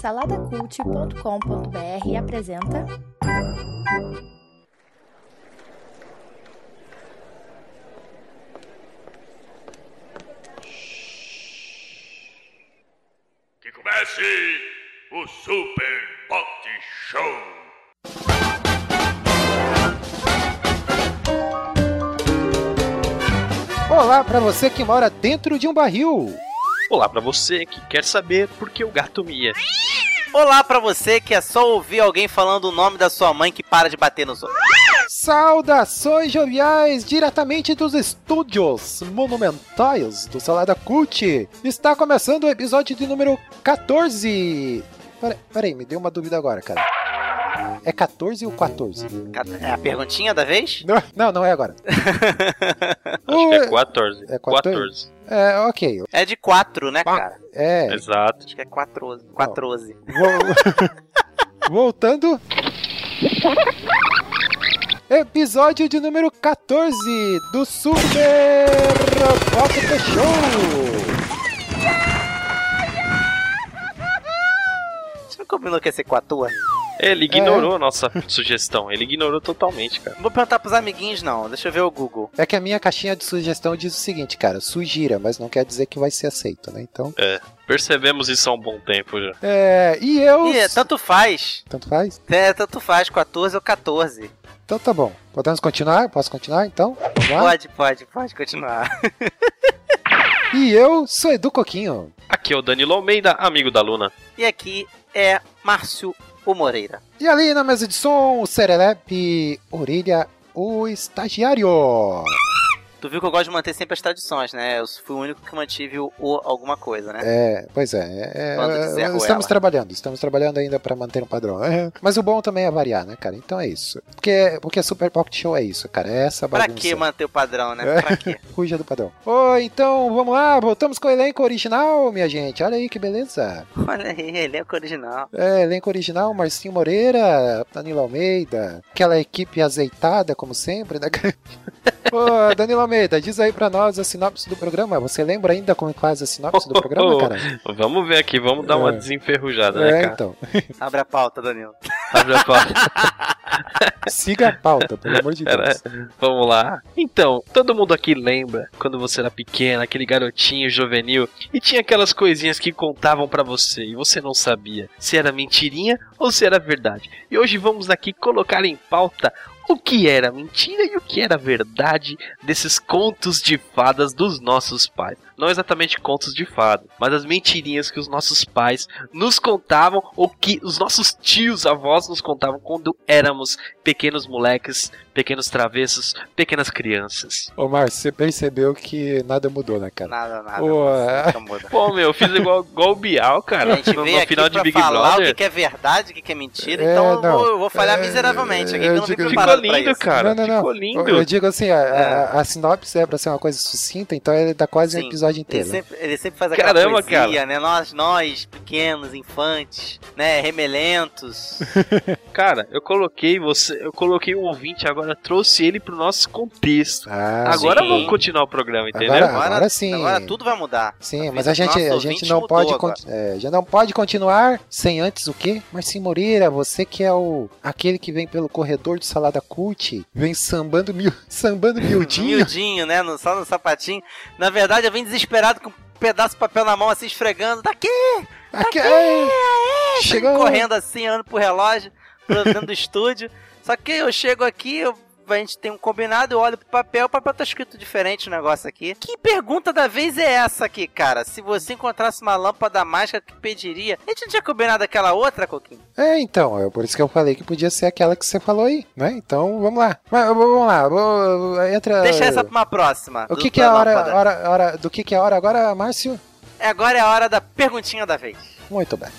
Saladacult.com.br apresenta. Que comece o Super Pot Show! Olá para você que mora dentro de um barril. Olá pra você que quer saber por que o gato mia. Olá pra você que é só ouvir alguém falando o nome da sua mãe que para de bater nos outros. Saudações joviais diretamente dos estúdios monumentais do Salada Cult. Está começando o episódio de número 14. Pera- Peraí, me deu uma dúvida agora, cara. É 14 ou 14? É a perguntinha da vez? Não, não, não é agora. Acho que é Ui, 14. É 14? É, ok. É de 4, né, cara? É. Exato. Acho que é 14. 14. Vol- Voltando. Episódio de número 14 do Super Pocket Show. Você não combinou que ia ser com a tua? Ele ignorou a nossa sugestão. Ele ignorou totalmente, cara. Não vou perguntar pros amiguinhos, não. Deixa eu ver o Google. É que a minha caixinha de sugestão diz o seguinte, cara, sugira, mas não quer dizer que vai ser aceito, né? Então, Percebemos isso há um bom tempo já. é, e eu Ih, tanto faz. tanto faz? É, tanto faz, 14 ou 14. Então tá bom. Podemos continuar? Posso continuar então? Vamos lá? Pode, pode, pode continuar. E eu sou Edu Coquinho. Aqui é o Danilo Almeida, amigo da Luna. E aqui é Márcio O Moreira. E ali na mesa de som, o Serelepe Orelha, o estagiário. Tu viu que eu gosto de manter sempre as tradições, né? Eu fui o único que mantive o, o alguma coisa, né? É, pois é. é, é, quiser, estamos ela. trabalhando, estamos trabalhando ainda para manter um padrão. É, Mas o bom também é variar, né, cara? Então é isso. Porque, porque Super Pocket Show é isso, cara. É essa Pra bagunça. que manter o padrão, né? É. Pra quê? Fuja do padrão. Ô, então vamos lá, voltamos com o elenco original, minha gente. Olha aí que beleza. Olha aí, elenco original. É, elenco original, Marcinho Moreira, Danilo Almeida, aquela equipe azeitada, como sempre, né? Ô, Danilo Almeida, diz aí pra nós a sinopse do programa. Você lembra ainda como faz a sinopse do programa, cara? Vamos ver aqui, vamos dar uma É. desenferrujada, né, É, cara? então. Abre a pauta, Danilo. Abre a porta. Siga a pauta, pelo amor de Pera- Deus. Vamos lá. Então, todo mundo aqui lembra quando você era pequeno, aquele garotinho juvenil, e tinha aquelas coisinhas que contavam pra você e você não sabia se era mentirinha ou se era verdade. E hoje vamos aqui colocar em pauta o que era mentira e o que era verdade desses contos de fadas dos nossos pais. Não exatamente contos de fada, mas as mentirinhas que os nossos pais nos contavam ou que os nossos tios avós nos contavam quando éramos pequenos moleques, pequenos travessos, pequenas crianças. Ô, Márcio, você percebeu que nada mudou, né, cara? Nada, nada. Pô, nunca muda. Pô, meu, eu fiz igual, igual o Bial, cara. A gente no, veio no aqui final pra de Big falar o Brother. que que é verdade, o que que é mentira, É, então eu não. vou, eu vou falhar É, miseravelmente aqui, eu que eu não digo- Ficou lindo, cara. não, não, Ficou não. lindo. Eu digo assim, a, a- a sinopse é pra ser uma coisa sucinta, então ele dá quase um Sim. Episódio Ele inteiro. sempre, ele sempre faz aquela Caramba, poesia, cara. né? Nós, nós, pequenos, infantes, né? Remelentos. Cara, eu coloquei você, eu coloquei o ouvinte, agora trouxe ele pro nosso contexto. Ah, agora sim. vamos continuar o programa, entendeu? Agora- Agora, sim. Agora tudo vai mudar. Sim, A mas a gente, a gente não pode, agora. é, já não pode continuar sem antes o quê? Marcinho Moreira, você que é o aquele que vem pelo corredor do Salada Cult, vem sambando mil, sambando miudinho. Miudinho, né? No, só no sapatinho. Na verdade, eu vim desesperado com um pedaço de papel na mão, assim, esfregando. Daqui! Aqui, é, Chegou chegou. correndo assim, olhando pro relógio, dentro do estúdio. Só que eu chego aqui, eu- a gente tem um combinado, eu olho pro papel, o papel tá escrito diferente o negócio aqui. Que pergunta da vez é essa aqui, cara? Se você encontrasse uma lâmpada mágica, que pediria? A gente não tinha combinado aquela outra, Coquinho? É, então, é por isso que eu falei que podia ser aquela que você falou aí, né? Então, vamos lá. Mas, vamos lá, vou- entra. Deixa essa pra uma próxima. O que, que é a hora, hora, hora, do que, que é a hora agora, Márcio? Agora é a hora da perguntinha da vez. Muito bem.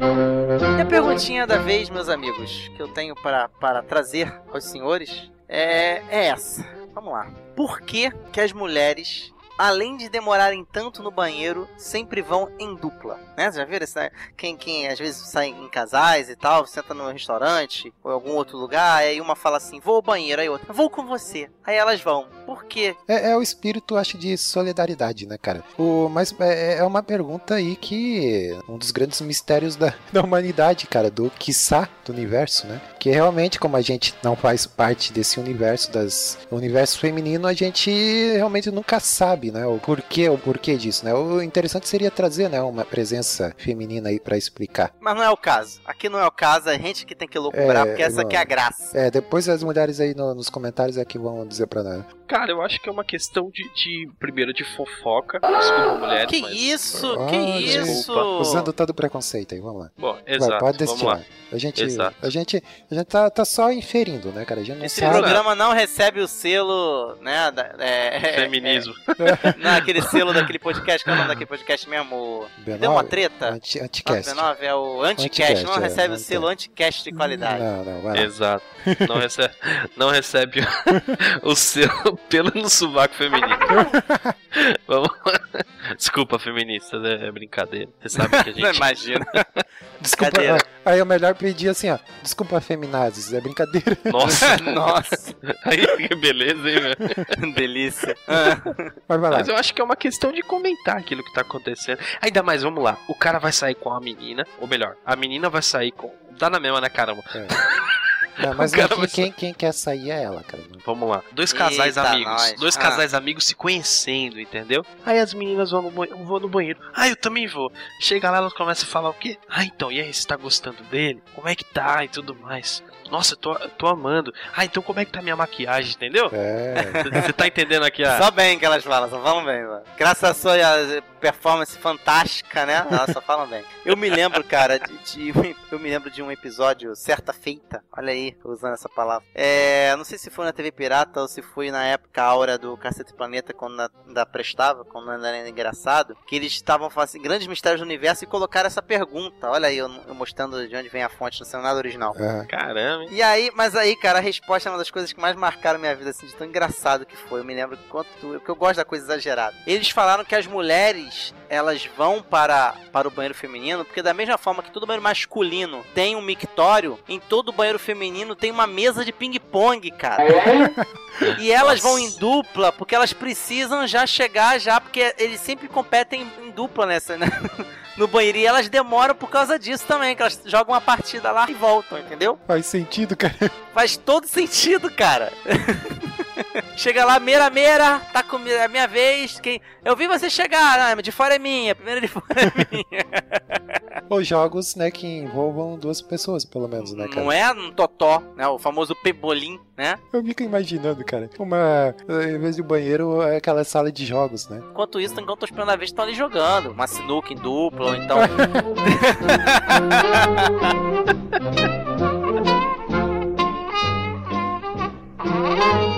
E a perguntinha da vez, meus amigos, que eu tenho para, para trazer aos senhores é, é essa. Vamos lá. Por que, que as mulheres, além de demorarem tanto no banheiro, sempre vão em dupla? Né? Vocês já viram? Esse, quem, quem às vezes sai em casais e tal, senta num restaurante ou em algum outro lugar, aí uma fala assim, vou ao banheiro, aí outra, vou com você. Aí elas vão. Por quê? É, é o espírito, acho, de solidariedade, né, cara? O, mas é, é uma pergunta aí que. Um dos grandes mistérios da, da humanidade, cara, do quiçá do universo, né? Que realmente, como a gente não faz parte desse universo, das universo feminino, a gente realmente nunca sabe, né? O porquê, o porquê disso, né? O interessante seria trazer, né, uma presença feminina aí pra explicar. Mas não é o caso. Aqui não é o caso, a gente que tem que loucurar, É, porque essa não. aqui é a graça. É, depois as mulheres aí no- nos comentários é que vão dizer pra nós. Cara, eu acho que é uma questão de, de primeiro, de fofoca. Desculpa, mulheres, Que mas... isso? Ah, que desculpa. isso? Usando todo o preconceito aí, vamos lá. Bom, Vai, exato, pode vamos destilar. lá. A gente, Exato. a gente, a gente tá, tá só inferindo, né, cara? A gente não Esse sabe. programa não recebe o selo, né? da- é, Feminismo. é, não, aquele selo daquele podcast, que é o nome daquele podcast mesmo? o- B9, Deu uma treta? Anti, Não, anticast. 19 é o Anticast, Anticast, não é, recebe o não selo. Anticast de qualidade. Não, não, vai lá. Exato. Não recebe, não recebe o selo pelo no sovaco feminino. Vamos. Desculpa, feministas, é, é brincadeira. Você sabe que a Não gente. imagina. Desculpa, aí é melhor pedir assim, ó. Desculpa, feminazes, é brincadeira. Nossa, Nossa, aí que beleza, hein, velho? delícia. Mas vai lá. Mas eu acho que é uma questão de comentar aquilo que tá acontecendo. Ainda mais, vamos lá. O cara vai sair com a menina, ou melhor, a menina vai sair com. Dá na mesma, né, caramba? Não, mas cara aqui, vai- quem, quem quer sair é ela, cara. Vamos lá. Dois casais Eita, amigos. nós. Dois Ah. casais amigos se conhecendo, entendeu? Aí as meninas vão no, banhe- vão no banheiro. Ah, eu também vou. Chega lá, elas começam a falar o quê? Ah, então, e aí, você tá gostando dele? Como é que tá? E tudo mais. Nossa, eu tô, tô amando. Ah, então como é que tá minha maquiagem, entendeu? É. Você tá entendendo aqui a. Só bem que elas falam, só falam bem, mano. Graças à sua performance fantástica, né? Elas só falam bem. Eu me lembro, cara, de, de- eu me lembro de um episódio, certa feita, olha aí, usando essa palavra. É, não sei se foi na TV Pirata ou se foi na época aura do Cacete Planeta, quando ainda- prestava, quando ainda era engraçado, que eles estavam falando assim, grandes mistérios do universo e colocaram essa pergunta. Olha aí, eu, eu mostrando de onde vem a fonte, não sei nada original. é. Caramba, E aí, mas aí, cara, a resposta é uma das coisas que mais marcaram minha vida, assim, de tão engraçado que foi. Eu me lembro quanto. Porque eu gosto da coisa exagerada. Eles falaram que as mulheres, elas vão para, para o banheiro feminino, porque da mesma forma que todo banheiro masculino tem um mictório, em todo banheiro feminino tem uma mesa de ping-pong, cara. E elas vão em dupla, porque elas precisam já chegar já, porque eles sempre competem em dupla nessa, né? No banheiro. E elas demoram por causa disso também, que elas jogam uma partida lá e voltam, entendeu? Faz sentido, cara. Faz todo sentido, cara. Chega lá, meira, meira, tá com a minha vez. Quem... Eu vi você chegar, ah, de fora é minha, primeiro de fora é minha. Ou jogos, né, que envolvam duas pessoas, pelo menos, né, cara? Não é um totó, né? O famoso pebolim, né? Eu fico imaginando, cara. Uma. Em vez de banheiro, é aquela sala de jogos, né? Enquanto isso, enquanto eu tô esperando a vez, estão ali jogando. Uma sinuca em dupla, ou então.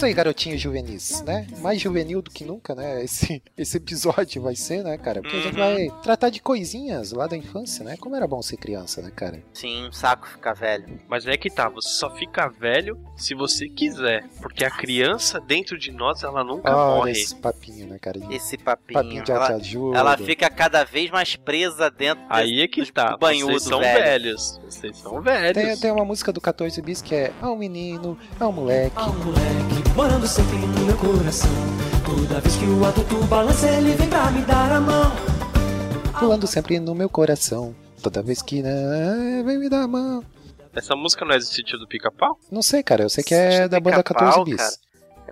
isso aí, garotinhos juvenis, né? Mais juvenil do que nunca, né? Esse, esse episódio vai ser, né, cara? Porque a gente Uhum. vai tratar de coisinhas lá da infância, né? Como era bom ser criança, né, cara? Sim, um saco ficar velho. Mas é que tá, você só fica velho se você quiser. Porque a criança dentro de nós, ela nunca Olha morre. esse papinho, né, cara? Esse papinho. papinho de ela, autoajuda. ela fica cada vez mais presa dentro Aí é que dos tá. banhudo Vocês são velho. velhos. Vocês são velhos. Tem, tem uma música do 14 bis que é Ah, um menino, ah, um moleque. Há um moleque morando sempre no meu coração. Toda vez que o adulto balança, ele vem pra me dar a mão. Pulando sempre no meu coração. Toda vez que né, vem me dar a mão. Essa música não é do sítio do pica-pau? Não sei, cara. Eu sei que é da banda Pica-pau, 14 bis. cara.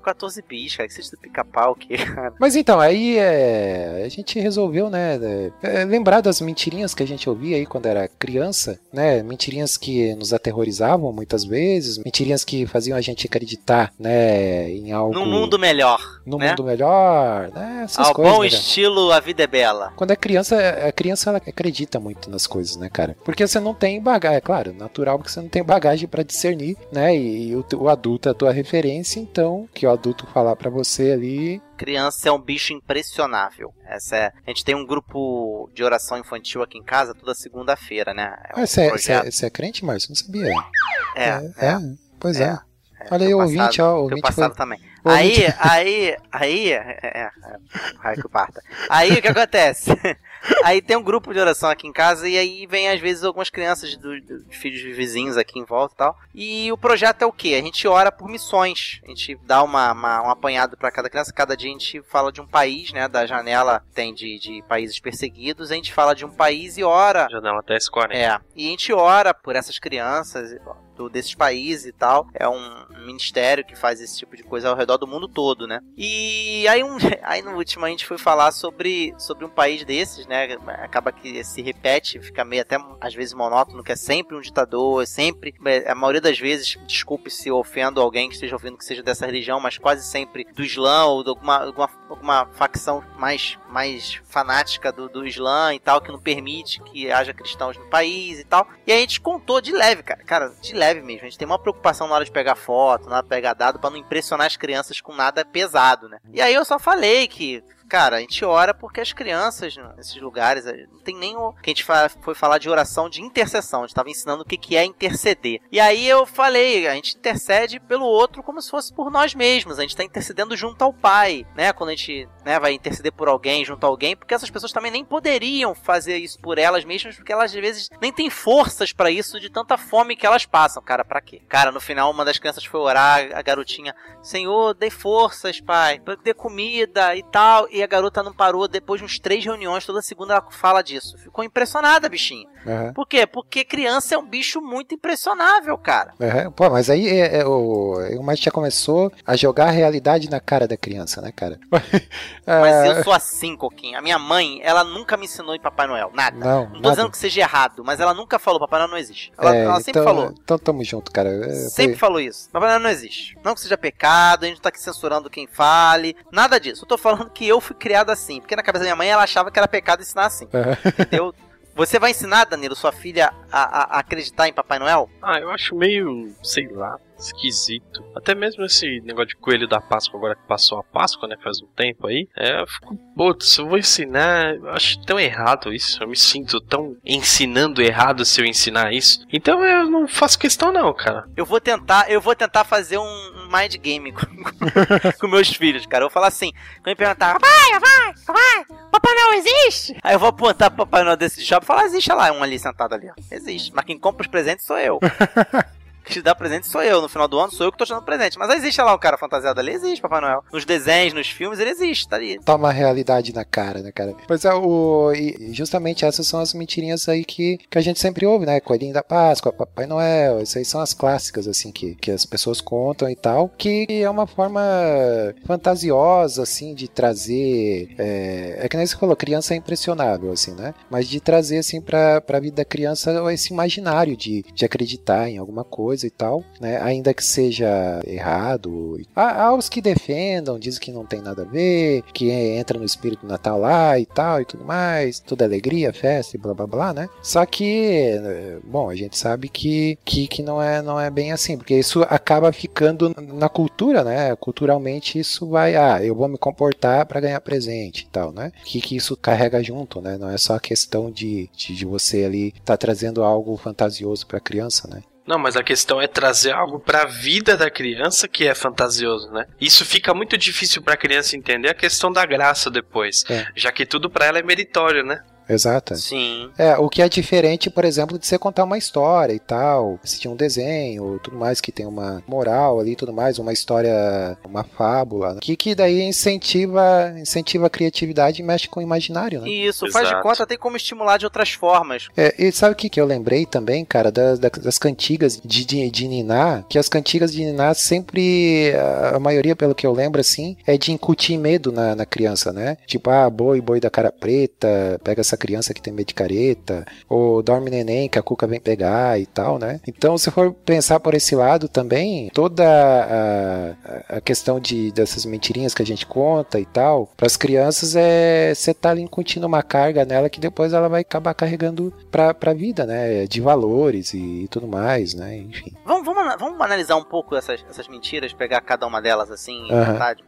14 bis, cara. Que seja do pica-pau, que. Mas então, aí é, a gente resolveu, né, é, lembrar das mentirinhas que a gente ouvia aí quando era criança, né, mentirinhas que nos aterrorizavam muitas vezes, mentirinhas que faziam a gente acreditar, né, em algo... Num mundo melhor, no né? mundo melhor, né, essas Ao coisas. bom né, estilo A Vida é Bela. Quando é criança, a criança ela acredita muito nas coisas, né, cara? Porque você não tem bagagem, é claro, natural porque você não tem bagagem pra discernir, né? E, o, o adulto é a tua referência, então, que o adulto falar pra você ali, Criança é um bicho impressionável. Essa é... A gente tem um grupo de oração infantil aqui em casa toda segunda-feira, né? É um ah, você é, é, é crente, Márcio? Não sabia. É, é, pois é. É. Olha aí, teu o ouvinte, ó, o ouvinte foi- também. Aí, aí, aí, é, é, é, raio que parta. Aí o que acontece? Aí tem um grupo de oração aqui em casa e aí vem às vezes algumas crianças do, do- de filhos de vizinhos aqui em volta e tal. E o projeto é o quê? A gente ora por missões. A gente dá uma, uma- um apanhado para cada criança. Cada dia a gente fala de um país, né? Da janela tem de, de países perseguidos. A gente fala de um país e ora Janela até S40. é, e a gente ora por essas crianças do, desses países e tal. É um ministério que faz esse tipo de coisa ao redor do mundo todo, né? E aí, um, aí no último a gente foi falar sobre, sobre um país desses, né? Acaba que se repete, fica meio até às vezes monótono, que é sempre um ditador, é sempre, é, a maioria das vezes, desculpe se ofendo alguém que esteja ouvindo que seja dessa religião, mas quase sempre do Islã ou de alguma, alguma, alguma facção mais, mais fanática do, do Islã e tal, que não permite que haja cristãos no país e tal. E a gente contou de leve, cara. Cara, de leve mesmo. A gente tem uma preocupação na hora de pegar foto, na hora de pegar dado, pra não impressionar as crianças com nada pesado, né? E aí eu só falei que Cara, a gente ora porque as crianças nesses lugares, eh, não tem nem o. Que a gente foi falar de oração de intercessão, a gente tava ensinando o que, que é interceder. E aí eu falei, a gente intercede pelo outro como se fosse por nós mesmos, a gente tá intercedendo junto ao Pai, né? Quando a gente né, vai interceder por alguém, junto a alguém, porque essas pessoas também nem poderiam fazer isso por elas mesmas, porque elas às vezes nem têm forças pra isso de tanta fome que elas passam. Cara, pra quê? Cara, no final uma das crianças foi orar, a garotinha, Senhor, dê forças, pai, dê comida e tal. E a garota não parou, depois de uns três reuniões, toda segunda ela fala disso. Ficou impressionada, bichinha. Aham. Por quê? Porque criança é um bicho muito impressionável, cara. Aham. Pô, mas aí é, é, o, o Márcio já começou a jogar a realidade na cara da criança, né, cara? Mas Ah, eu sou assim, Coquinho. A minha mãe, ela nunca me ensinou em Papai Noel. Nada. Não, Não tô nada. dizendo que seja errado, mas ela nunca falou Papai Noel não existe. Ela, É, ela sempre então, falou. Então tamo junto, cara. É, Sempre falou isso. Papai Noel não existe. Não que seja pecado, a gente não tá aqui censurando quem fale. Nada disso. Eu tô falando que eu fui criado assim. Porque na cabeça da minha mãe ela achava que era pecado ensinar assim. Aham. Entendeu? Você vai ensinar, Danilo, sua filha a, a- a acreditar em Papai Noel? Ah, eu acho meio, sei lá, esquisito. Até mesmo esse negócio de coelho da Páscoa, agora que passou a Páscoa, né? Faz um tempo aí. É, eu fico, putz, eu vou ensinar. Eu acho tão errado isso. Eu me sinto tão ensinando errado se eu ensinar isso. Então eu não faço questão, não, cara. Eu vou tentar, eu vou tentar fazer um, mind game com, com meus filhos, cara. Eu vou falar assim, quando me perguntar, papai, papai, papai, Papai Noel existe? Aí eu vou apontar pro Papai Noel desse shopping e falar, existe olha lá, um ali sentado ali, ó. Existe. Mas quem compra os presentes sou eu. te dá presente sou eu. No final do ano sou eu que tô te dando presente. Mas existe lá o cara fantasiado ali, existe Papai Noel. Nos desenhos, nos filmes, ele existe, tá ali. Toma a realidade na cara, né, cara? Pois é, o, e justamente essas são as mentirinhas aí que, que a gente sempre ouve, né? Coelhinho da Páscoa, Papai Noel, essas aí são as clássicas, assim, que, que as pessoas contam e tal, que é uma forma fantasiosa, assim, de trazer. É, é que nem você falou, criança é impressionável, assim, né? Mas de trazer, assim, pra, pra vida da criança esse imaginário de, de acreditar em alguma coisa e tal, né? Ainda que seja errado. Há, há os que defendam, dizem que não tem nada a ver, que entra no espírito Natal lá e tal e tudo mais, tudo alegria, festa e blá blá blá, né? Só que, eh, bom, a gente sabe que, que, que não, é, não é bem assim, porque isso acaba ficando na cultura, né? Culturalmente isso vai, ah, eu vou me comportar para ganhar presente e tal, né? O que, que isso carrega junto, né? Não é só a questão de, de, de você ali tá trazendo algo fantasioso para a criança, né? Não, mas a questão é trazer algo pra vida da criança que é fantasioso, né? Isso fica muito difícil pra criança entender a questão da graça depois, É. já que tudo pra ela é meritório, né? Exato. Sim. É, o que é diferente, por exemplo, de você contar uma história e tal, assistir um desenho, tudo mais que tem uma moral ali, tudo mais, uma história, uma fábula, né? que que daí incentiva, incentiva a criatividade e mexe com o imaginário, né? E isso, faz de Exato. conta, tem como estimular de outras formas. É, e sabe o que, que eu lembrei também, cara, das, das, cantigas de, de, de Niná? Que as cantigas de Niná sempre, a a maioria, pelo que eu lembro, assim, é de incutir medo na, na criança, né? Tipo, ah, boi, boi da cara preta, pega essa criança que tem medo de careta, ou dorme neném que a cuca vem pegar e tal, né? Então, se for pensar por esse lado também, toda a, a- questão de, dessas mentirinhas que a gente conta e tal, para as crianças é você tá ali incutindo uma carga nela que depois ela vai acabar carregando pra, pra vida, né? De valores e, tudo mais, né? Enfim. Vamos, vamos, vamos analisar um pouco essas, essas mentiras, pegar cada uma delas assim.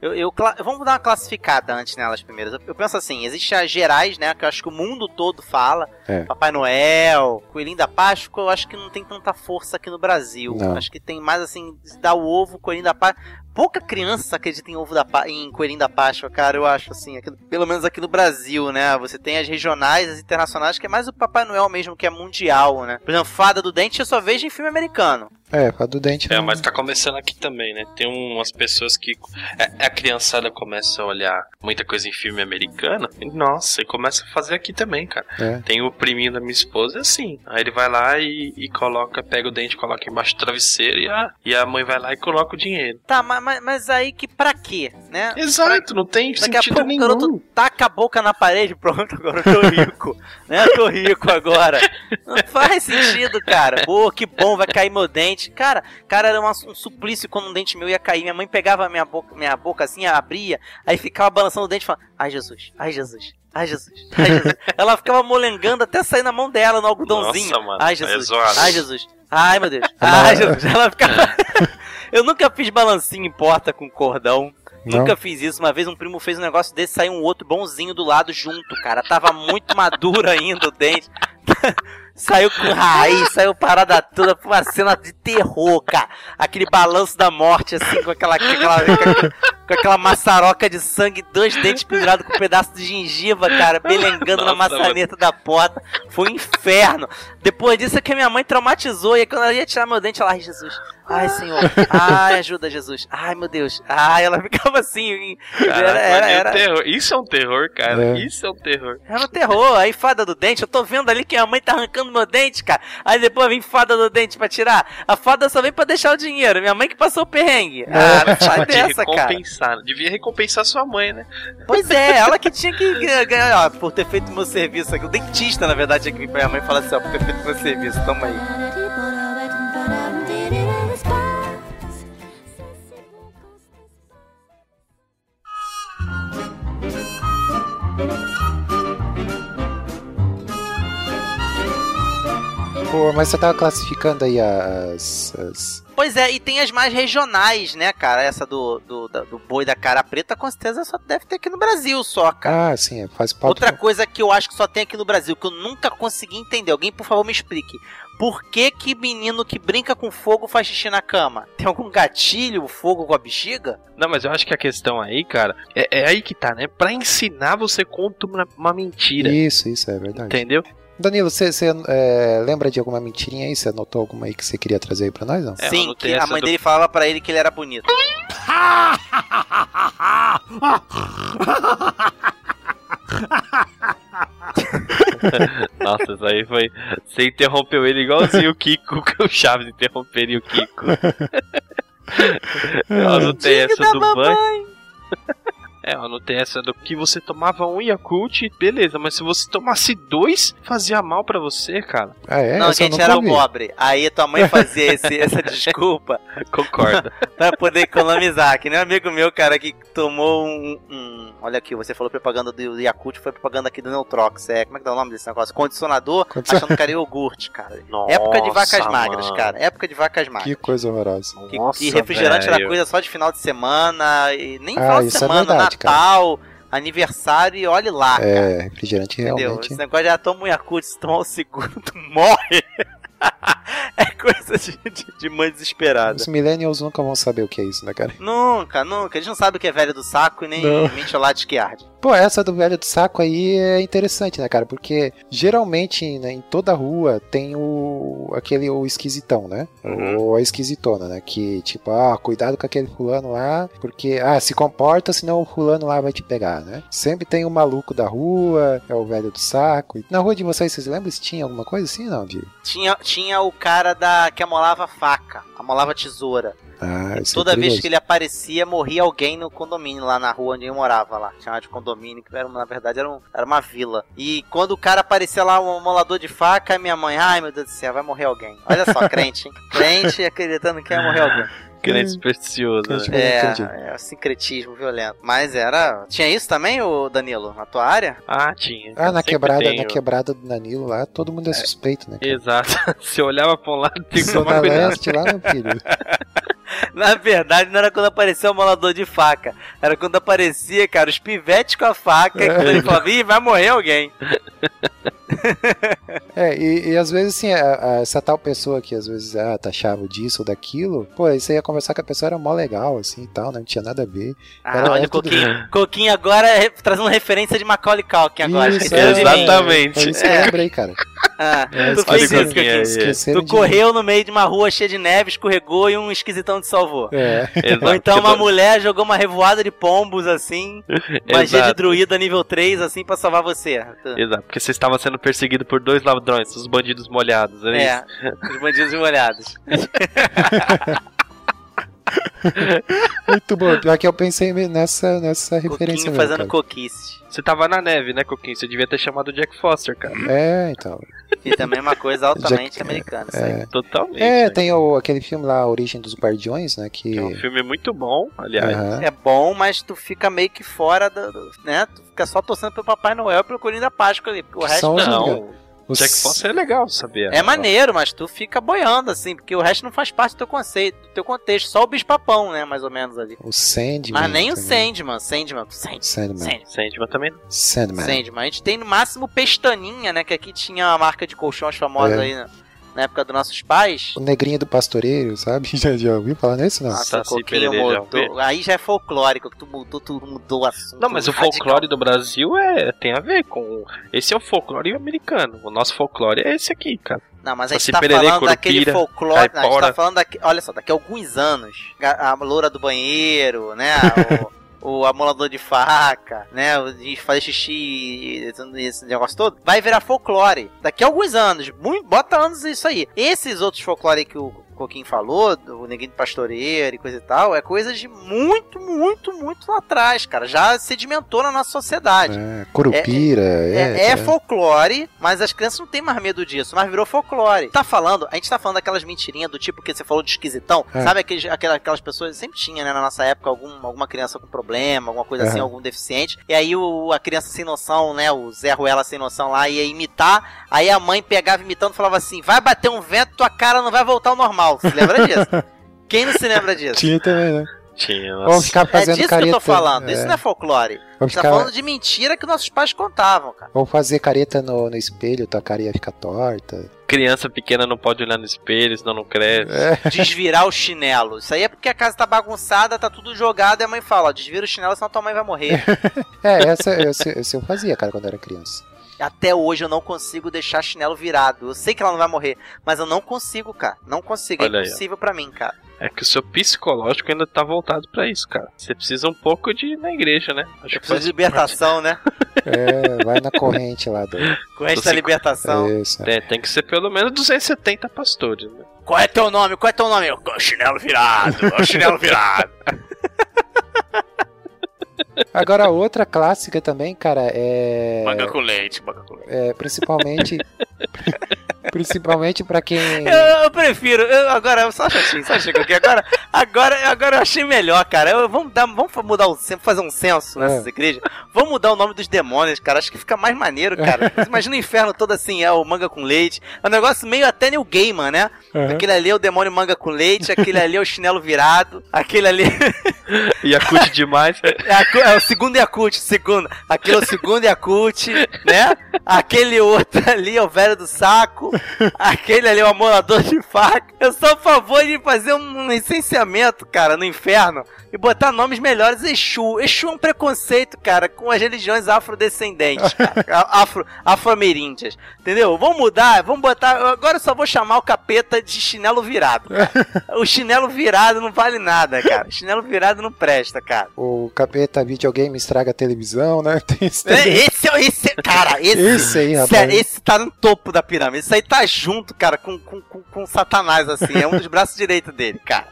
Eu, eu cla- vamos dar uma classificada antes nelas primeiras. Eu, eu penso assim, existe as gerais, né, que eu acho que o mundo todo fala. É. Papai Noel, Coelhinho da Páscoa, eu acho que não tem tanta força aqui no Brasil. Não. Acho que tem mais assim, dar o ovo, Coelhinho da Páscoa. Pouca criança acredita em ovo da Pá- em Coelhinho da Páscoa, cara, eu acho assim, aqui- pelo menos aqui no Brasil, né? Você tem as regionais, as internacionais, que é mais o Papai Noel mesmo, que é mundial, né? Por exemplo, Fada do Dente eu só vejo em filme americano. É, a do dente. É, não- mas tá começando aqui também, né? Tem umas pessoas que. é, A criançada começa a olhar muita coisa em filme americano. E, nossa, e começa a fazer aqui também, cara. É. Tem o priminho da minha esposa, é assim. Aí ele vai lá e, e coloca, pega o dente, coloca embaixo do travesseiro e a, e a mãe vai lá e coloca o dinheiro. Tá, mas, mas, mas aí que pra quê, né? Exato, não tem Daqui a sentido pouco o nenhum. garoto taca a boca na parede, pronto, agora eu tô rico. né? Eu tô rico agora. Não faz sentido, cara. Pô, que bom, vai cair meu dente. Cara, cara era um suplício quando um dente meu ia cair. Minha mãe pegava a minha boca, minha boca assim, abria, aí ficava balançando o dente e falando: Ai Jesus, ai Jesus. Ai Jesus, ai Jesus. Ela ficava molengando até sair na mão dela no algodãozinho. Nossa, mano, ai é Jesus, ai Jesus, ai meu Deus, ai Jesus. Ela ficava. Eu nunca fiz balancinho em porta com cordão. Não? Nunca fiz isso. Uma vez um primo fez um negócio desse, saiu um outro bonzinho do lado junto, cara. Tava muito maduro ainda o dente. saiu com raiz, saiu parada toda. Foi uma cena de terror, cara. Aquele balanço da morte, assim, com aquela, aquela, com aquela, com aquela maçaroca de sangue, dois dentes pendurados com um pedaço de gengiva, cara, belengando na maçaneta da porta. Foi um inferno. Depois disso é que a minha mãe traumatizou. E aí quando ela ia tirar meu dente, ela, ai Jesus, ai Senhor, ai ajuda Jesus, ai meu Deus, ai ela ficava assim. Caraca, era, era, mas é um era, terror. Isso é um terror, cara. É. Isso é um terror. era um terror. Aí fada do dente, eu tô vendo ali que a mãe tá arrancando meu dente, cara. Aí depois vem fada do dente pra tirar. A fada só vem pra deixar o dinheiro. Minha mãe que passou o perrengue. Ah, não sai dessa, cara. Recompensar. Devia recompensar sua mãe, né? Pois é, ela que tinha que ganhar, por ter feito meu serviço aqui. O dentista, na verdade, tinha que vir pra minha mãe e falar assim, ó, por ter feito meu serviço, toma aí. Pô, mas você tava classificando aí as. as- Pois é, e tem as mais regionais, né, cara? Essa do, do, da- do boi da cara preta, com certeza só deve ter aqui no Brasil só, cara. Ah, sim, é, faz parte. Outra coisa que eu acho que só tem aqui no Brasil, que eu nunca consegui entender. Alguém, por favor, me explique. Por que que menino que brinca com fogo faz xixi na cama? Tem algum gatilho, o fogo com a bexiga? Não, mas eu acho que a questão aí, cara, é, é aí que tá, né? Pra ensinar, você conta uma, uma mentira. Isso, isso, é verdade. Entendeu? Danilo, você, você, é, lembra de alguma mentirinha aí? Você anotou alguma aí que você queria trazer aí pra nós? Não? É, Sim, que a mãe do- dele falava pra ele que ele era bonito. Nossa, isso aí foi. Você interrompeu ele igualzinho o Kiko, que o Chaves interromperia o Kiko. eu anotei Tigre essa da do banho. É, eu anotei essa do que você tomava um Yakult, beleza, mas se você tomasse dois, fazia mal pra você, cara. Ah, é? não, Essa que gente era pobre. Aí tua mãe fazia esse- essa desculpa Concorda. pra poder economizar. Que nem um amigo meu, cara, que tomou um. um- olha aqui, você falou propaganda do Yakult, foi propaganda aqui do Neutrox. É, como é que é o nome desse negócio? Condicionador, Condicion- achando que era iogurte, cara. Nossa, Época de vacas magras, mano. cara. Época de vacas magras. Que coisa horrorosa. Que, Nossa, e refrigerante era coisa só de final de semana, e nem Ah, final de é semana, verdade, cara. Natal, aniversário e olhe lá, cara. É, refrigerante Entendeu? realmente. Esse negócio ah, toma um Yakult, se tomar o segundo, tu morre. é coisa de, de, de mãe desesperada. Os millennials nunca vão saber o que é isso, né, cara? Nunca, nunca. Eles não sabem o que é velho do saco e nem Não. mentiolate que arde. Pô, essa do velho do saco aí é interessante, né, cara? Porque geralmente né, em toda rua tem o aquele o esquisitão, né? Uhum. Ou a esquisitona, né? Que tipo, ah, cuidado com aquele fulano lá, porque ah, se comporta, senão o fulano lá vai te pegar, né? Sempre tem o maluco da rua, é o velho do saco. E Na rua de vocês, vocês lembram se tinha alguma coisa assim, não, de Tinha, tinha o cara da que amolava faca, amolava tesoura. Ah, E é toda vez perigoso. que ele aparecia, morria alguém no condomínio lá na rua onde eu morava lá. Chamava de condomínio, que era, na verdade era, um- era uma vila. E quando o cara aparecia lá, um amolador de faca, minha mãe, ai meu Deus do céu, vai morrer alguém. Olha só, crente, hein? Crente acreditando que vai morrer alguém. Crente supersticioso, Crente- né? É, é sincretismo violento. Mas era. Tinha isso também, o Danilo, na tua área? Ah, tinha. Ah, na quebrada, tem na o- quebrada do Danilo lá, todo mundo é suspeito, né? cara? Exato. Você olhava pra um lado, tem que tomar cuidado. Leste lá, meu filho. Na verdade, não era quando aparecia o amolador de faca. Era quando aparecia, cara, os pivetes com a faca. E quando ele falava, ih, vai morrer alguém. É, e, e às vezes, assim, a- a- essa tal pessoa que às vezes ah, taxava disso ou daquilo, pô, aí você ia conversar com a pessoa, era mó legal, assim e tal, né? Não tinha nada a ver. Ah, Era- olha o Coquinho. Coquinho agora é trazendo referência de Macaulay Culkin agora. Isso, mim. Exatamente. Foi isso que eu É. lembrei, cara. Ah, É, tu fez o isso, aí. Esqueceram Tu correu no meio de uma rua cheia de neve, escorregou e um esquisitão te salvou. É. Exato, Ou então uma mulher jogou uma revoada de pombos assim, magia de druida nível 3 assim pra salvar você. Exato, porque você estava sendo perseguido por dois ladrões, os bandidos molhados, isso? É, os bandidos molhados. Muito bom. Pior que eu pensei nessa, nessa referência mesmo, fazendo cara. coquice. Você tava na neve, né, Coquinho? Você devia ter chamado o Jack Foster, cara. É, então. E também é uma coisa altamente Já- americana. Isso aí. É, Totalmente. é né? tem o, aquele filme lá, A Origem dos Guardiões, né? Que. É um filme muito bom, aliás. Aham. É bom, mas tu fica meio que fora do, do- né? Tu fica só torcendo pro Papai Noel e pro Coelhinho da Páscoa ali, porque o resto São os- Não, Os- Jack Foster é legal saber. é maneiro, mas tu fica boiando assim, porque o resto não faz parte do teu conceito, do teu contexto, só o bicho papão, né, mais ou menos ali. O Sandman. Mas nem o também. Sandman, Sandman, Sandman. Sandman. Sandman. Sandman também. Sandman. Sandman. A gente tem no máximo Pestaninha, né? Que aqui tinha uma marca de colchões famosa É. aí na, na época dos nossos pais. O negrinho do pastoreiro, sabe? Já, já ouviu falar nisso, não? Nossa, Coquinho Pererê, já mudou. Aí já é folclórico, que tu mudou, tu mudou o assunto. Não, mas o radical. folclore do Brasil é tem a ver com. Esse é o folclore americano. O nosso folclore é esse aqui, cara. Não, mas a gente tá Pererê, falando daquele folclore. Não, a gente tá falando daqui. Olha só, daqui a alguns anos, a, a loura do banheiro, né? O, o amolador de faca, né? De fazer xixi, esse negócio todo, vai virar folclore. Daqui a alguns anos, muito, bota anos isso aí. Esses outros folclore que o Coquinho falou, do Neguinho do Pastoreiro e coisa e tal, é coisa de muito, muito, muito lá atrás, cara. Já sedimentou na nossa sociedade. É, Curupira, é. É, é é. folclore, mas as crianças não têm mais medo disso, mas virou folclore. Tá falando, a gente tá falando daquelas mentirinhas do tipo que você falou de esquisitão. É. Sabe aqueles, aquelas, aquelas pessoas, sempre tinha, né, na nossa época, algum, alguma criança com problema, alguma coisa assim, algum deficiente. E aí o, a criança sem noção, né, o Zé Ruela sem noção lá, ia imitar. Aí a mãe pegava imitando e falava assim: vai bater um vento, tua cara não vai voltar ao normal. Você lembra disso? Quem não se lembra disso? Tinha também, né? Tinha. Nossa. ficar É fazendo disso careta. que eu tô falando, é, isso não é folclore. gente tá ficar, falando de mentira que nossos pais contavam, cara. ou fazer careta no, no espelho, tua cara ia ficar torta. Criança pequena não pode olhar no espelho, senão não cresce. É, desvirar o chinelo. Isso aí é porque a casa tá bagunçada, tá tudo jogado, e a mãe fala, ó, desvira o chinelo, senão tua mãe vai morrer. é essa, essa, essa eu fazia, cara, quando era criança. Até hoje eu não consigo deixar chinelo virado. Eu sei que ela não vai morrer, mas eu não consigo, cara. Não consigo, Olha é aí, ó. impossível pra mim, cara. É que o seu psicológico ainda tá voltado pra isso, cara. Você precisa um pouco de ir na igreja, né? Acho Eu que preciso faz de libertação, né? É, vai na corrente lá do. Corrente da libertação. Isso. É, tem que ser pelo menos 270 pastores, né? Qual é teu nome? Qual é teu nome? Eu- Chinelo virado, ó, chinelo virado. Agora, outra clássica também, cara, é. Manga com leite, manga com leite. é principalmente. principalmente pra quem. Eu, eu prefiro, eu, agora, só chatinho, só chega aqui. Agora, agora, agora eu achei melhor, cara. Eu- vamos, dar, vamos mudar o fazer um censo nessas É. igrejas. Vamos mudar o nome dos demônios, cara. Acho que fica mais maneiro, cara. Imagina o inferno todo assim, é o manga com leite. É um negócio meio até New Gaiman, né? Uhum. Aquele ali é o demônio manga com leite, aquele ali é o chinelo virado, aquele ali Yakut demais. é, a é o segundo Yakut, o segundo. Aquele é o segundo Yakut, né? Aquele outro ali é o velho do saco. Aquele ali é o amolador de faca. Eu sou a favor de fazer um licenciamento, cara, no inferno e botar nomes melhores. Exu. Exu é um preconceito, cara, com as religiões afrodescendentes, cara. Afro, afro-ameríndias. Entendeu? Vamos mudar, vamos botar. Agora eu só vou chamar o capeta de chinelo virado. cara. O chinelo virado não vale nada, cara. Chinelo virado não presta, cara. O capeta videogame estraga a televisão, né? Tem isso É. Esse, é- esse, é- cara, esse, Esse aí, rapaz. sério, esse tá no topo da pirâmide. Esse aí tá junto, cara, com, com, com, com Satanás, assim. É um dos braços direitos dele, cara.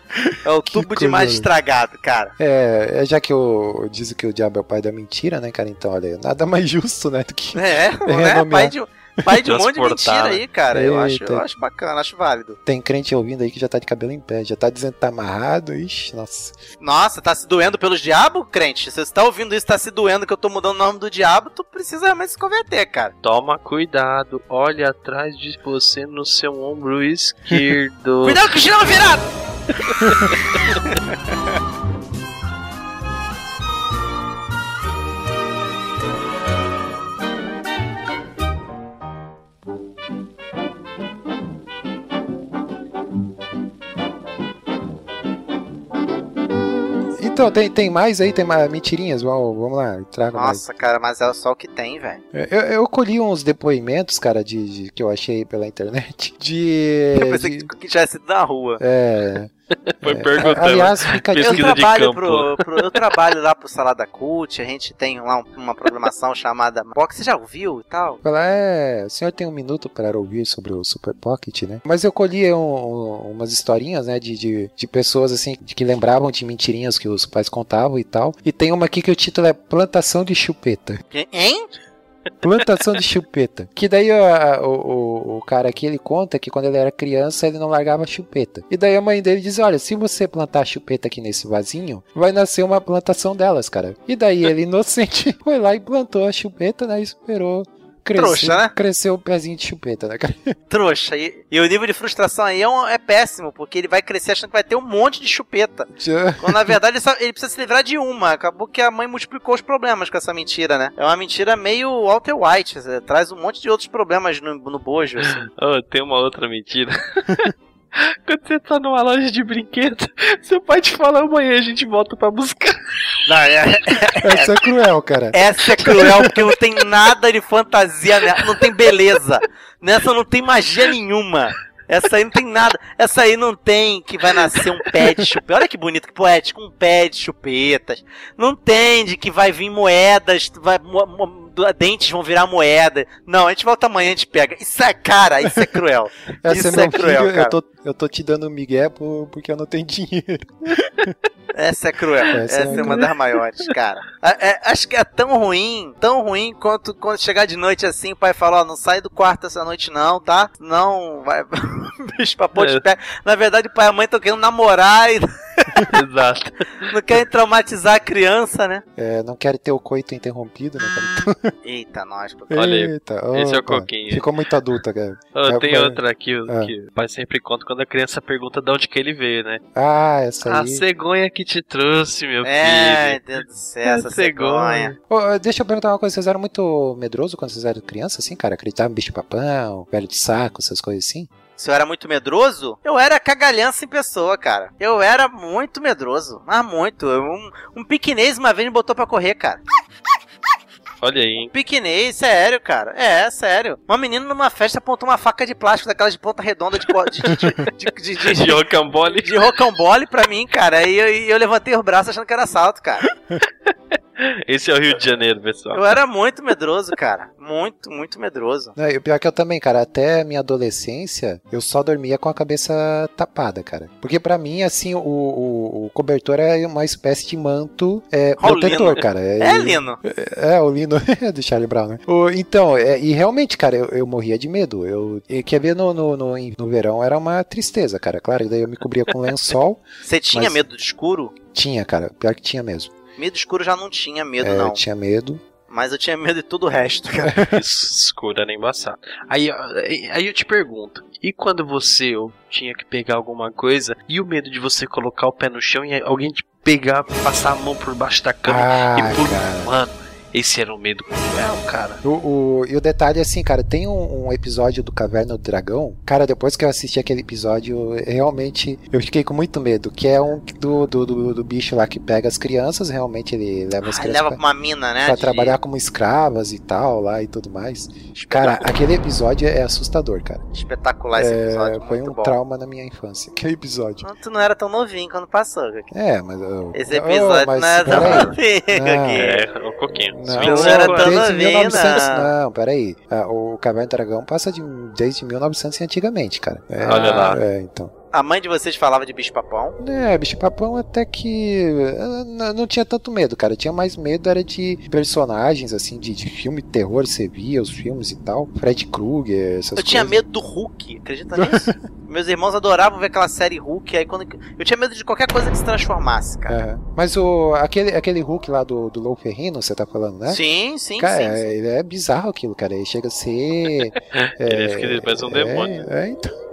É o tubo de mais estragado, cara. É, é, já que o dizem que o diabo é o pai da mentira, né, cara? Então, olha, nada mais justo, né, do que É, né? renomear. Pai de, pai de um monte de mentira aí, cara. Eu acho, eu acho bacana, acho válido. tem crente ouvindo aí que já tá de cabelo em pé, já tá dizendo que tá amarrado, ixi, nossa. Nossa, tá se doendo pelos diabos, crente? Se você tá ouvindo isso, tá se doendo que eu tô mudando o nome do diabo, tu precisa realmente se converter, cara. Toma cuidado, olhe atrás de você no seu ombro esquerdo. Cuidado com o chinelo virado! Então, tem, tem mais aí, tem mais mentirinhas, vamos, vamos lá, traga mais. Nossa, cara, mas é só o que tem, velho. Eu, eu colhi uns depoimentos, cara, de, de- que eu achei pela internet, de... Eu pensei de- que, que tivesse sido na rua. é, Foi é, perguntando. aliás, fica Eu trabalho, campo. pro, pro- eu trabalho lá pro Salada Cult, a gente tem lá um- uma programação chamada Box, você já ouviu e tal? Falar, é, o senhor tem um minuto para ouvir sobre o Super Pocket, né? Mas eu colhi um- um- umas historinhas, né, de, de, de pessoas, assim, de que lembravam de mentirinhas que os pais contavam e tal. E tem uma aqui que o título é Plantação de Chupeta. Hein? Plantação de chupeta. Que daí ó, o, o, o cara aqui, ele conta que quando ele era criança, ele não largava chupeta. E daí a mãe dele diz, olha, se você plantar chupeta aqui nesse vasinho, vai nascer uma plantação delas, cara. E daí ele, inocente, foi lá e plantou a chupeta, né, e esperou. Crescer, Trouxa, né? Cresceu o pezinho de chupeta, né, cara? Trouxa. E, e o nível de frustração aí é, um- é péssimo, porque ele vai crescer achando que vai ter um monte de chupeta. Já- Quando na verdade ele, só- ele precisa se livrar de uma. Acabou que a mãe multiplicou os problemas com essa mentira, né? É uma mentira meio Walter White, é, traz um monte de outros problemas no, no bojo, assim. Oh, tem uma outra mentira. Quando você tá numa loja de brinquedo, seu pai te fala amanhã a gente volta pra buscar. Não, é- Essa é cruel, cara. Essa é cruel porque não tem nada de fantasia nela, não tem beleza. Nessa não tem magia nenhuma. Essa aí não tem nada. Essa aí não tem que vai nascer um pé de chupeta. Olha que bonito, que poético, um pé de chupetas. Não tem de que vai vir moedas, vai, mo- mo- dentes vão virar moeda. Não, a gente volta amanhã, a gente pega. Isso é cara, isso é cruel. Essa isso é é cruel, filho, cara. eu tô, eu tô te dando migué por, porque eu não tenho dinheiro. Essa é cruel. Essa Essa, é é uma das maiores, cara. É- é- acho que é tão ruim, tão ruim quanto quando chegar de noite assim, o pai fala, ó, não sai do quarto essa noite não, tá? Não, vai... Bicho, pra pôr de É. pé. Na verdade, o pai e a mãe estão querendo namorar e Exato. não querem traumatizar a criança, né? É, não quero ter o coito interrompido, né? Eita, nós. Olha aí, Eita, esse é o coquinho. Ficou muito adulta, cara. Oh, É, tem pai- outra aqui Ah. que o pai sempre conta quando a criança pergunta de onde que ele veio, né? Ah, essa A aí. cegonha que te trouxe, meu É, filho. Deus do céu, essa cegonha. Ô, deixa eu perguntar uma coisa, vocês eram muito medrosos quando vocês eram criança, assim, cara? Acreditavam em bicho papão, velho de saco, essas coisas assim? Se eu era muito medroso, eu era cagalhança em pessoa, cara. Eu era muito medroso, mas muito. Um, um piquenês uma vez me botou pra correr, cara. Olha aí, hein? Piquenês, sério, cara. É, sério. Uma menina numa festa apontou uma faca de plástico daquelas de ponta redonda de, de, de, de, de, de, rocambole. de rocambole pra mim, cara. E eu, eu levantei os braços achando que era assalto, cara. Esse é o Rio de Janeiro, pessoal. Eu era muito medroso, cara. Muito, muito medroso. Não, e o pior é que eu também, cara, até minha adolescência, eu só dormia com a cabeça tapada, cara. Porque pra mim, assim, o, o, o cobertor é uma espécie de manto é, protetor, Lino. cara. É, Lino. É, o Lino do Charlie Brown, né? O- então, é, e realmente, cara, eu, eu morria de medo. Eu, e quer ver no, no, no, no verão era uma tristeza, cara. Claro, daí eu me cobria com lençol. Você tinha Mas- medo do escuro? Tinha, cara, pior que tinha mesmo. Medo do escuro já não tinha medo, É, não. eu tinha medo. Mas eu tinha medo de todo o resto, cara. Escura nem embaçado. Aí, aí eu te pergunto, e quando você tinha que pegar alguma coisa e o medo de você colocar o pé no chão e alguém te pegar, passar a mão por baixo da cama Ah, e por cara. mano, esse era um medo cruel, cara. O, o- e o detalhe é assim, cara, tem um, um episódio do Caverna do Dragão. Cara, depois que eu assisti aquele episódio, realmente eu fiquei com muito medo. Que é um do, do, do, do bicho lá que pega as crianças, realmente ele leva as Ah, crianças leva pra, uma mina, né? pra de- trabalhar como escravas e tal lá e tudo mais. Cara, aquele episódio é assustador, cara. Espetacular esse episódio. É, foi muito um bom. trauma na minha infância. Aquele episódio. Não, Tu não era tão novinho quando passou. É, mas. eu- Esse Oh, episódio mas não era tão novinho, aqui. É, um pouquinho. Não, Não era tão desde novinho, 1900, não. não, peraí. Ah, o Caverna do Dragão passa de, desde 1900 e antigamente, cara. É, Olha lá. É, então. A mãe de vocês falava de bicho papão. É, bicho papão até que eu n- não tinha tanto medo, cara. Eu tinha mais medo era de personagens assim de, de filme de terror, você via os filmes e tal. Fred Krueger, essas Eu tinha coisas. medo do Hulk, acredita nisso? Meus irmãos adoravam ver aquela série Hulk, aí quando. Eu tinha medo de qualquer coisa que se transformasse, cara. Aham. Mas o aquele aquele Hulk lá do, do Lou Ferrino, você tá falando, né? Sim, sim, Cara, sim, sim. ele é bizarro aquilo, cara. Ele chega a ser. Ele é esquisito, parece um demônio. É, é, então.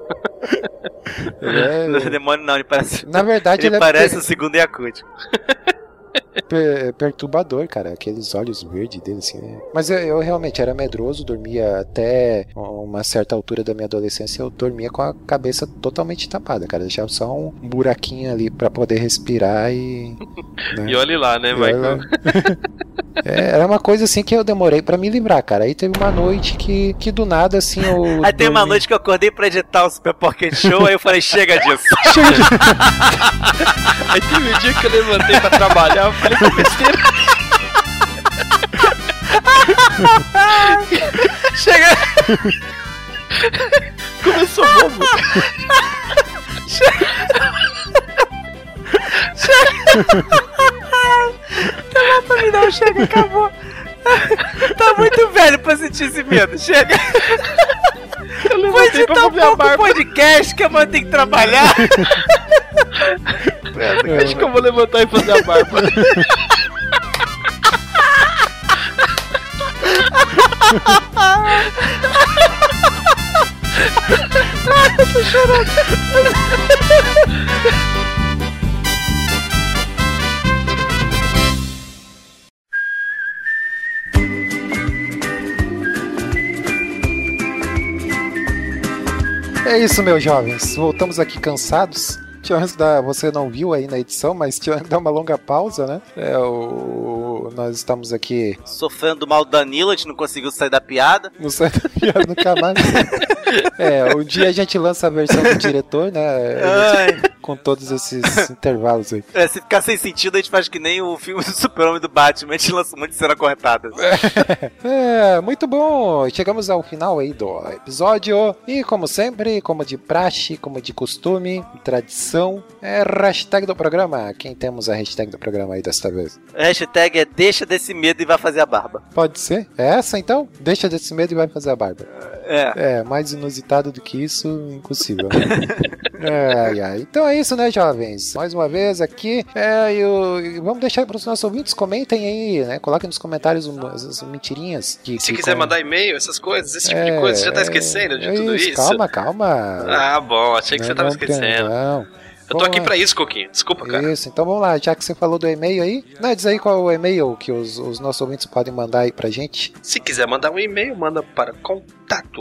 Ele Não é é- demônio, não, ele parece. na verdade, Ele ele, parece é o segundo Yakut. Per- per- perturbador, cara. Aqueles olhos verdes dele, assim. é. Mas eu, eu realmente era medroso, dormia até uma certa altura da minha adolescência. Eu dormia com a cabeça totalmente tapada, cara. Deixava só um buraquinho ali pra poder respirar e. né? E olhe lá, né, E Michael? olha- É, era uma coisa assim que eu demorei pra me livrar, cara. Aí teve uma noite que, que do nada, assim, eu. Aí tem uma dormi- noite que eu acordei pra editar o Super Pocket Show, aí eu falei, chega disso. Aí teve um dia que eu levantei pra trabalhar, eu falei que besteira. chega! Começou bobo. pra mim não, chega, acabou. tá muito velho pra sentir esse medo, chega. Um fazer a pouco podcast que a mãe tem que trabalhar. Acho que eu vou levantar e fazer a barba. É isso, meus jovens. Voltamos aqui cansados. Que dar, você não viu aí na edição, mas tivemos que dar uma longa pausa, né? É, o, nós estamos aqui Sofrendo do mal do Danilo, a gente não conseguiu sair da piada. no site da piada nunca mais. É, um dia a gente lança a versão do diretor, né? Com todos esses intervalos aí. é, se ficar sem sentido, a gente faz que nem o filme do Super-Homem do Batman, a gente lança um monte de cena cortada. É, muito bom. Chegamos ao final aí do episódio. E como sempre, como de praxe, como de costume, tradição, é hashtag do programa. Quem temos a hashtag do programa aí desta vez? A hashtag é deixa desse medo e vai fazer a barba. Pode ser? É essa então? Deixa desse medo e vai fazer a barba. É. É, mais inusitado do que isso, impossível. ai, ai. Então é isso, né, jovens? Mais uma vez aqui. É, e o- e vamos deixar para os nossos ouvintes, comentem aí, né? Coloquem nos comentários um- as mentirinhas. Que, Se que quiser com- mandar e-mail, essas coisas, esse tipo É, de coisa, você já tá é, esquecendo de é tudo isso? Calma, calma. Ah, bom, achei que Não, você tava não, esquecendo. Não. Eu tô Vamos aqui pra isso, Coquinho. Desculpa, cara. Isso, então vamos lá, já que você falou do e-mail aí, né, diz aí qual é o e-mail que os, os nossos ouvintes podem mandar aí pra gente. Se quiser mandar um e-mail, manda para contato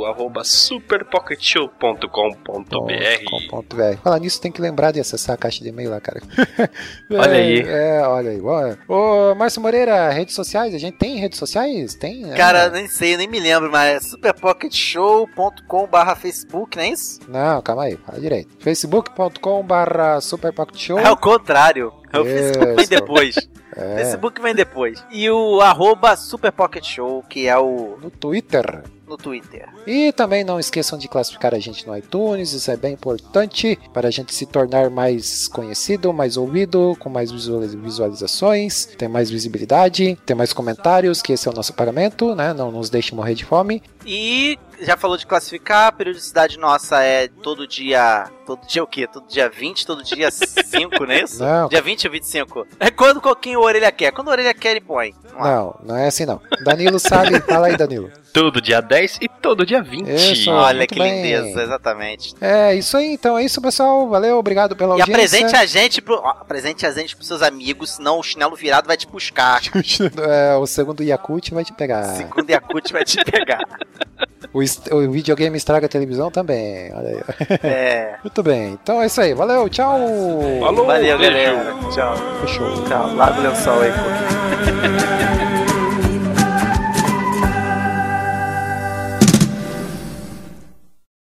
arroba superpocketshow.com.br .com.br. Falar nisso, tem que lembrar de acessar a caixa de e-mail lá, cara. Olha É, aí. É, olha aí. Ô, Márcio Moreira, redes sociais, a gente tem redes sociais? Tem? né? Cara, nem sei, nem me lembro, mas é superpocketshow.com barra Facebook, não é isso? Não, calma aí, fala direito. facebook.com barra superpocketshow. É o contrário. É o Facebook vem depois. É, Facebook vem depois. E o arroba Super Pocket Show, que é o. no Twitter. Twitter. E também não esqueçam de classificar a gente no iTunes, isso é bem importante para a gente se tornar mais conhecido, mais ouvido, com mais visualizações, ter mais visibilidade, ter mais comentários, que esse é o nosso pagamento, né? Não nos deixe morrer de fome. E já falou de classificar, a periodicidade nossa é todo dia. Todo dia o quê? Todo dia 20, todo dia 5, não é isso? Não. Dia 20 ou 25? É quando quem o orelha quer. Quando o orelha quer, ele põe. Não, não é assim não. Danilo sabe, fala aí, Danilo. Todo dia 10 e todo dia 20. Isso. Olha que bem. lindeza, exatamente. É isso aí, então é isso, pessoal. Valeu, obrigado pela E audiência. apresente a gente pro. ó, Apresente a gente pros seus amigos, senão o chinelo virado vai te buscar. É, o segundo Yakut vai te pegar. Segundo Yakut vai te pegar. O, o videogame estraga a televisão também. Olha aí. É. Muito bem, então é isso aí. Valeu, tchau. Falou, Valeu, galera. Tchau. Fechou. Tchau. Larga o lençol aí, pô.